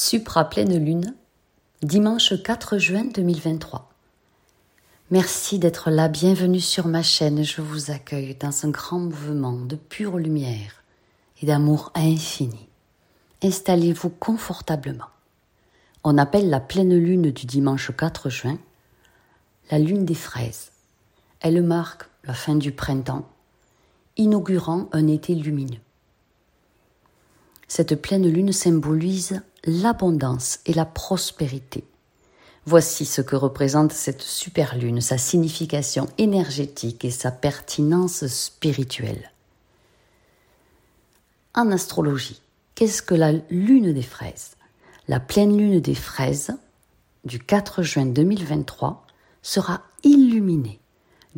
Supra pleine lune, dimanche 4 juin 2023. Merci d'être là, bienvenue sur ma chaîne, je vous accueille dans un grand mouvement de pure lumière et d'amour infini. Installez-vous confortablement. On appelle la pleine lune du dimanche 4 juin la lune des fraises. Elle marque la fin du printemps, inaugurant un été lumineux. Cette pleine lune symbolise l'abondance et la prospérité. Voici ce que représente cette super lune, sa signification énergétique et sa pertinence spirituelle. En astrologie, qu'est-ce que la lune des fraises? La pleine lune des fraises du 4 juin 2023 sera illuminée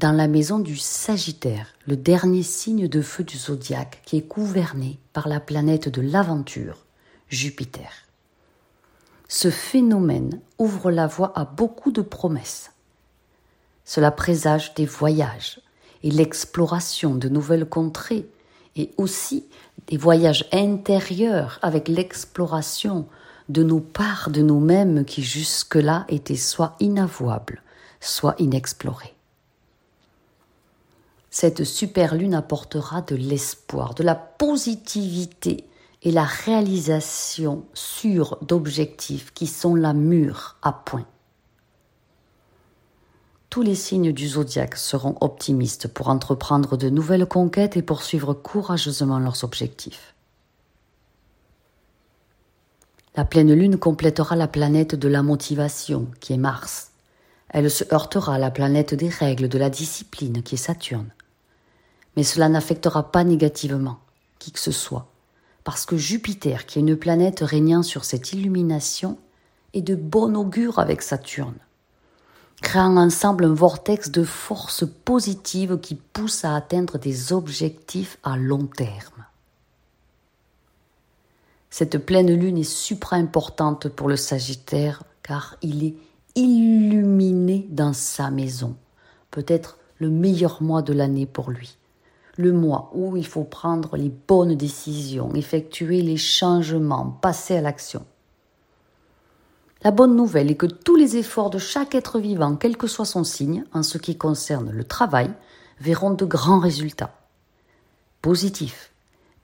dans la maison du Sagittaire, le dernier signe de feu du zodiaque qui est gouverné par la planète de l'aventure, Jupiter. Ce phénomène ouvre la voie à beaucoup de promesses. Cela présage des voyages et l'exploration de nouvelles contrées et aussi des voyages intérieurs avec l'exploration de nos parts de nous-mêmes qui jusque-là étaient soit inavouables, soit inexplorées. Cette super lune apportera de l'espoir, de la positivité et la réalisation sûre d'objectifs qui sont la mûre à point. Tous les signes du zodiaque seront optimistes pour entreprendre de nouvelles conquêtes et poursuivre courageusement leurs objectifs. La pleine lune complétera la planète de la motivation, qui est Mars. Elle se heurtera à la planète des règles, de la discipline, qui est Saturne mais cela n'affectera pas négativement qui que ce soit, parce que Jupiter, qui est une planète régnant sur cette illumination, est de bon augure avec Saturne, créant ensemble un vortex de force positive qui pousse à atteindre des objectifs à long terme. Cette pleine lune est supra-importante pour le Sagittaire car il est illuminé dans sa maison, peut-être le meilleur mois de l'année pour lui le mois où il faut prendre les bonnes décisions, effectuer les changements, passer à l'action. La bonne nouvelle est que tous les efforts de chaque être vivant, quel que soit son signe, en ce qui concerne le travail, verront de grands résultats positifs.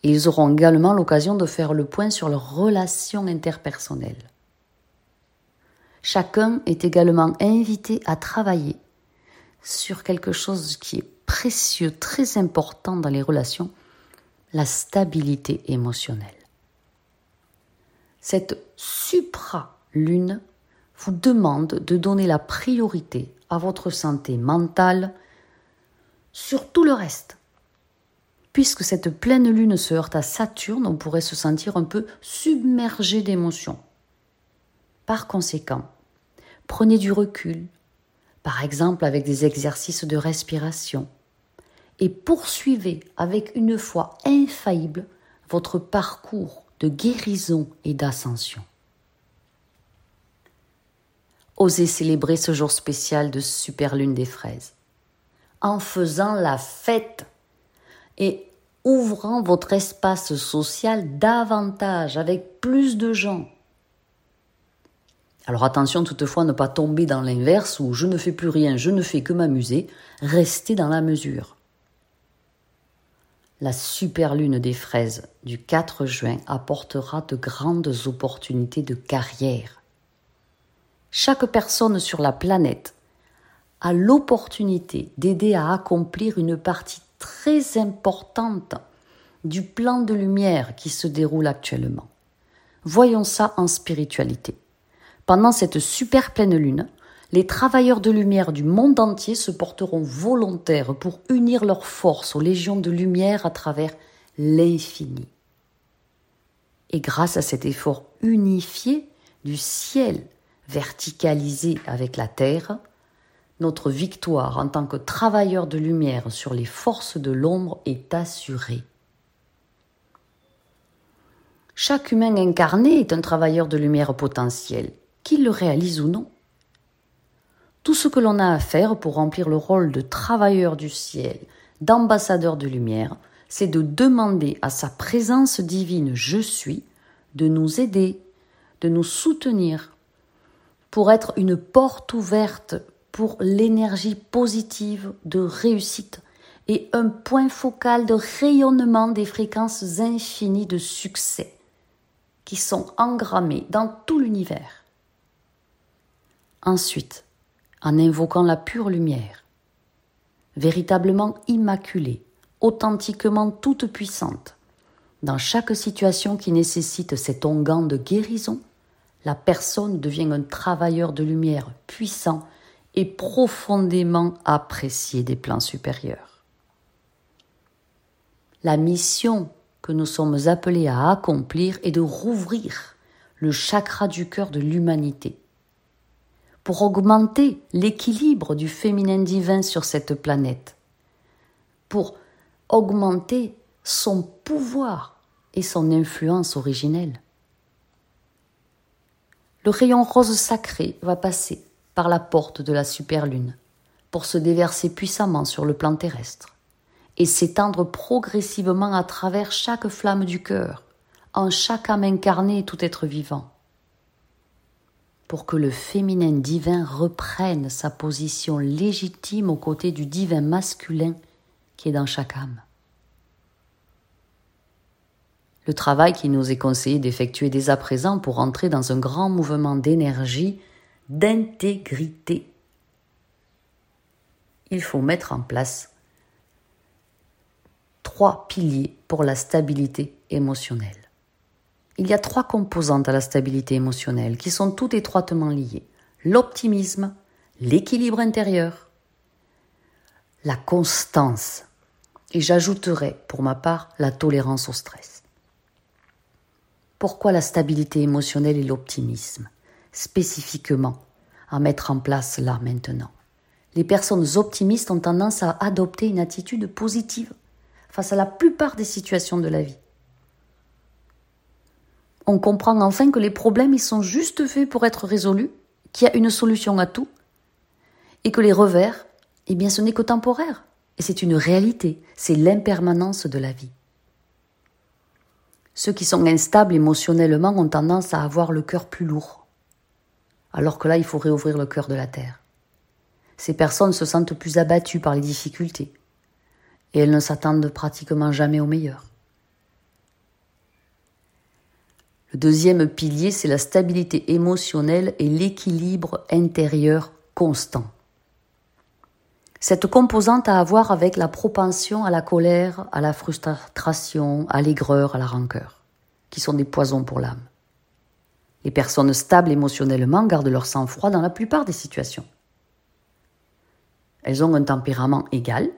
Et ils auront également l'occasion de faire le point sur leurs relations interpersonnelles. Chacun est également invité à travailler sur quelque chose qui est précieux, très important dans les relations, la stabilité émotionnelle. Cette supra-lune vous demande de donner la priorité à votre santé mentale sur tout le reste. Puisque cette pleine lune se heurte à Saturne, on pourrait se sentir un peu submergé d'émotions. Par conséquent, prenez du recul, par exemple avec des exercices de respiration, et poursuivez avec une foi infaillible votre parcours de guérison et d'ascension. Osez célébrer ce jour spécial de Super Lune des Fraises en faisant la fête et ouvrant votre espace social davantage avec plus de gens. Alors attention toutefois à ne pas tomber dans l'inverse où je ne fais plus rien, je ne fais que m'amuser, restez dans la mesure la super lune des fraises du 4 juin apportera de grandes opportunités de carrière. Chaque personne sur la planète a l'opportunité d'aider à accomplir une partie très importante du plan de lumière qui se déroule actuellement. Voyons ça en spiritualité. Pendant cette super pleine lune, les travailleurs de lumière du monde entier se porteront volontaires pour unir leurs forces aux légions de lumière à travers l'infini. Et grâce à cet effort unifié du ciel verticalisé avec la terre, notre victoire en tant que travailleurs de lumière sur les forces de l'ombre est assurée. Chaque humain incarné est un travailleur de lumière potentiel, qu'il le réalise ou non. Tout ce que l'on a à faire pour remplir le rôle de travailleur du ciel, d'ambassadeur de lumière, c'est de demander à sa présence divine Je suis de nous aider, de nous soutenir pour être une porte ouverte pour l'énergie positive de réussite et un point focal de rayonnement des fréquences infinies de succès qui sont engrammées dans tout l'univers. Ensuite, en invoquant la pure lumière, véritablement immaculée, authentiquement toute puissante, dans chaque situation qui nécessite cet onguent de guérison, la personne devient un travailleur de lumière puissant et profondément apprécié des plans supérieurs. La mission que nous sommes appelés à accomplir est de rouvrir le chakra du cœur de l'humanité pour augmenter l'équilibre du féminin divin sur cette planète, pour augmenter son pouvoir et son influence originelle. Le rayon rose sacré va passer par la porte de la superlune pour se déverser puissamment sur le plan terrestre et s'étendre progressivement à travers chaque flamme du cœur, en chaque âme incarnée et tout être vivant, pour que le féminin divin reprenne sa position légitime aux côtés du divin masculin qui est dans chaque âme. Le travail qui nous est conseillé d'effectuer dès à présent pour entrer dans un grand mouvement d'énergie d'intégrité. Il faut mettre en place trois piliers pour la stabilité émotionnelle. Il y a trois composantes à la stabilité émotionnelle qui sont toutes étroitement liées. L'optimisme, l'équilibre intérieur, la constance et j'ajouterai pour ma part la tolérance au stress. Pourquoi la stabilité émotionnelle et l'optimisme? Spécifiquement à mettre en place là maintenant. Les personnes optimistes ont tendance à adopter une attitude positive face à la plupart des situations de la vie. On comprend enfin que les problèmes ils sont juste faits pour être résolus, qu'il y a une solution à tout, et que les revers, eh bien ce n'est que temporaire, et c'est une réalité, c'est l'impermanence de la vie. Ceux qui sont instables émotionnellement ont tendance à avoir le cœur plus lourd, alors que là, il faut réouvrir le cœur de la terre. Ces personnes se sentent plus abattues par les difficultés, et elles ne s'attendent pratiquement jamais au meilleur. Le deuxième pilier, c'est la stabilité émotionnelle et l'équilibre intérieur constant. Cette composante a à voir avec la propension à la colère, à la frustration, à l'aigreur, à la rancœur, qui sont des poisons pour l'âme. Les personnes stables émotionnellement gardent leur sang-froid dans la plupart des situations. Elles ont un tempérament égal.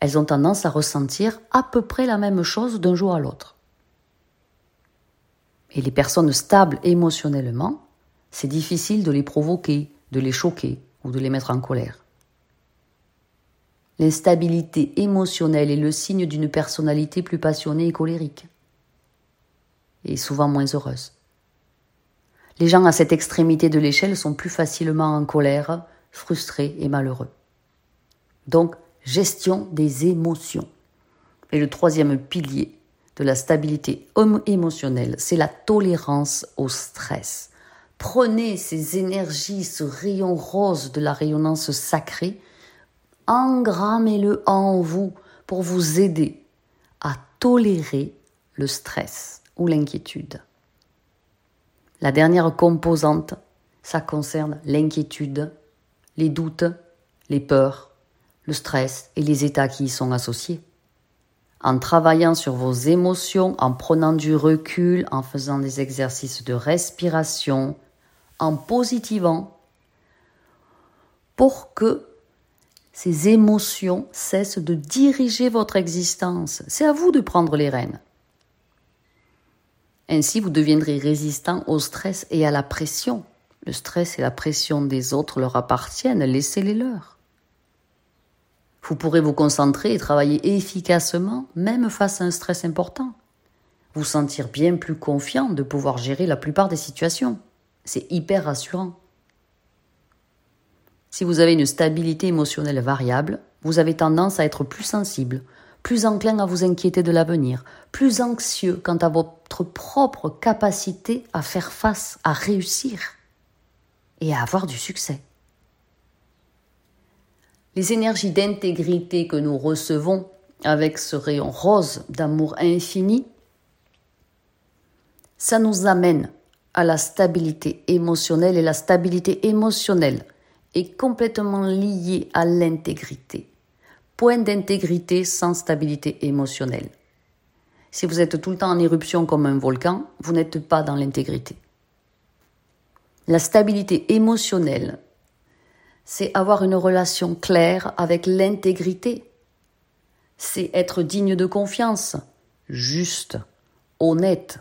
Elles ont tendance à ressentir à peu près la même chose d'un jour à l'autre. Et les personnes stables émotionnellement, c'est difficile de les provoquer, de les choquer ou de les mettre en colère. L'instabilité émotionnelle est le signe d'une personnalité plus passionnée et colérique, et souvent moins heureuse. Les gens à cette extrémité de l'échelle sont plus facilement en colère, frustrés et malheureux. Donc, gestion des émotions. Et le troisième pilier de la stabilité émotionnelle, c'est la tolérance au stress. Prenez ces énergies, ce rayon rose de la rayonnance sacrée, engrammez-le en vous pour vous aider à tolérer le stress ou l'inquiétude. La dernière composante, ça concerne l'inquiétude, les doutes, les peurs, le stress et les états qui y sont associés. En travaillant sur vos émotions, en prenant du recul, en faisant des exercices de respiration, en positivant, pour que ces émotions cessent de diriger votre existence. C'est à vous de prendre les rênes. Ainsi, vous deviendrez résistant au stress et à la pression. Le stress et la pression des autres leur appartiennent, laissez-les leurs. Vous pourrez vous concentrer et travailler efficacement, même face à un stress important. Vous sentir bien plus confiant de pouvoir gérer la plupart des situations. C'est hyper rassurant. Si vous avez une stabilité émotionnelle variable, vous avez tendance à être plus sensible, plus enclin à vous inquiéter de l'avenir, plus anxieux quant à votre propre capacité à faire face, à réussir et à avoir du succès. Les énergies d'intégrité que nous recevons avec ce rayon rose d'amour infini, ça nous amène à la stabilité émotionnelle et la stabilité émotionnelle est complètement liée à l'intégrité. Point d'intégrité sans stabilité émotionnelle. Si vous êtes tout le temps en éruption comme un volcan, vous n'êtes pas dans l'intégrité. La stabilité émotionnelle, c'est avoir une relation claire avec l'intégrité. C'est être digne de confiance, juste, honnête.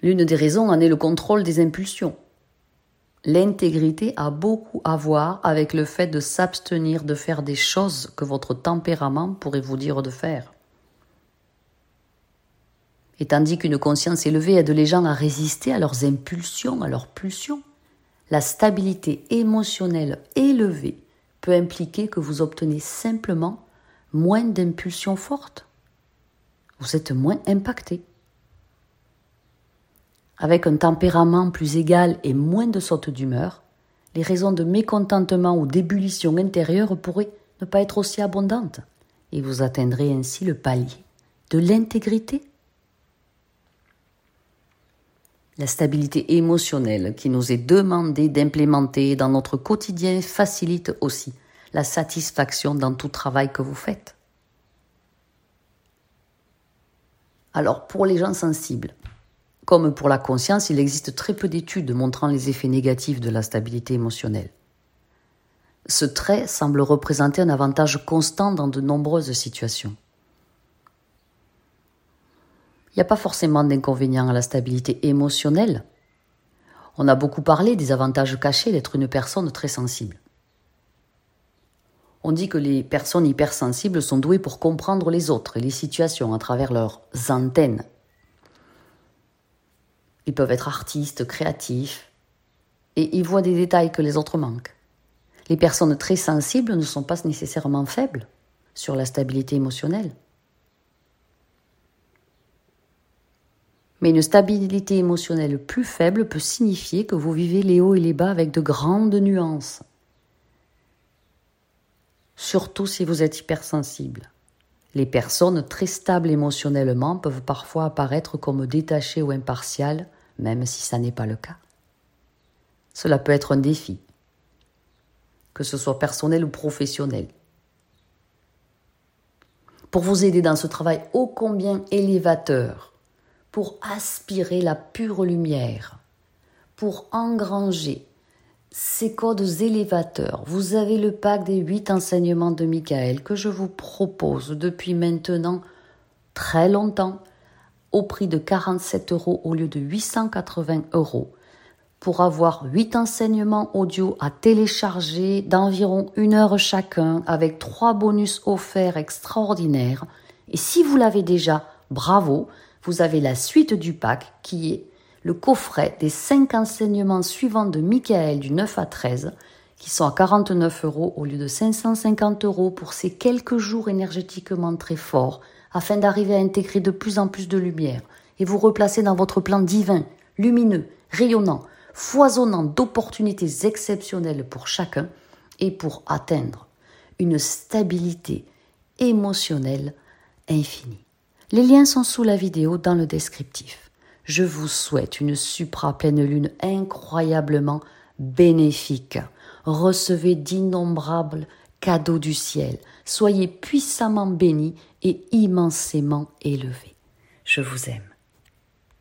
L'une des raisons en est le contrôle des impulsions. L'intégrité a beaucoup à voir avec le fait de s'abstenir de faire des choses que votre tempérament pourrait vous dire de faire. Et tandis qu'une conscience élevée aide les gens à résister à leurs impulsions, à leurs pulsions, la stabilité émotionnelle élevée peut impliquer que vous obtenez simplement moins d'impulsions fortes. Vous êtes moins impacté. Avec un tempérament plus égal et moins de sautes d'humeur, les raisons de mécontentement ou d'ébullition intérieure pourraient ne pas être aussi abondantes, et vous atteindrez ainsi le palier de l'intégrité. La stabilité émotionnelle qui nous est demandée d'implémenter dans notre quotidien facilite aussi la satisfaction dans tout travail que vous faites. Alors pour les gens sensibles, comme pour la conscience, il existe très peu d'études montrant les effets négatifs de la stabilité émotionnelle. Ce trait semble représenter un avantage constant dans de nombreuses situations. Il n'y a pas forcément d'inconvénient à la stabilité émotionnelle. On a beaucoup parlé des avantages cachés d'être une personne très sensible. On dit que les personnes hypersensibles sont douées pour comprendre les autres et les situations à travers leurs antennes ils peuvent être artistes, créatifs, et ils voient des détails que les autres manquent. Les personnes très sensibles ne sont pas nécessairement faibles sur la stabilité émotionnelle. Mais une stabilité émotionnelle plus faible peut signifier que vous vivez les hauts et les bas avec de grandes nuances. Surtout si vous êtes hypersensible. Les personnes très stables émotionnellement peuvent parfois apparaître comme détachées ou impartiales, même si ça n'est pas le cas. Cela peut être un défi, que ce soit personnel ou professionnel. Pour vous aider dans ce travail ô combien élévateur, pour aspirer la pure lumière, pour engranger ces codes élévateurs, vous avez le pack des huit enseignements de Michael que je vous propose depuis maintenant très longtemps au prix de 47 euros au lieu de 880 euros. Pour avoir huit enseignements audio à télécharger d'environ une heure chacun avec trois bonus offerts extraordinaires. Et si vous l'avez déjà, bravo, vous avez la suite du pack qui est le coffret des cinq enseignements suivants de Michael du 9 à 13, qui sont à 49 euros au lieu de 550 euros pour ces quelques jours énergétiquement très forts, afin d'arriver à intégrer de plus en plus de lumière et vous replacer dans votre plan divin, lumineux, rayonnant, foisonnant d'opportunités exceptionnelles pour chacun et pour atteindre une stabilité émotionnelle infinie. Les liens sont sous la vidéo dans le descriptif. Je vous souhaite une supra pleine lune incroyablement bénéfique. Recevez d'innombrables cadeaux du ciel. Soyez puissamment bénis et immensément élevés. Je vous aime.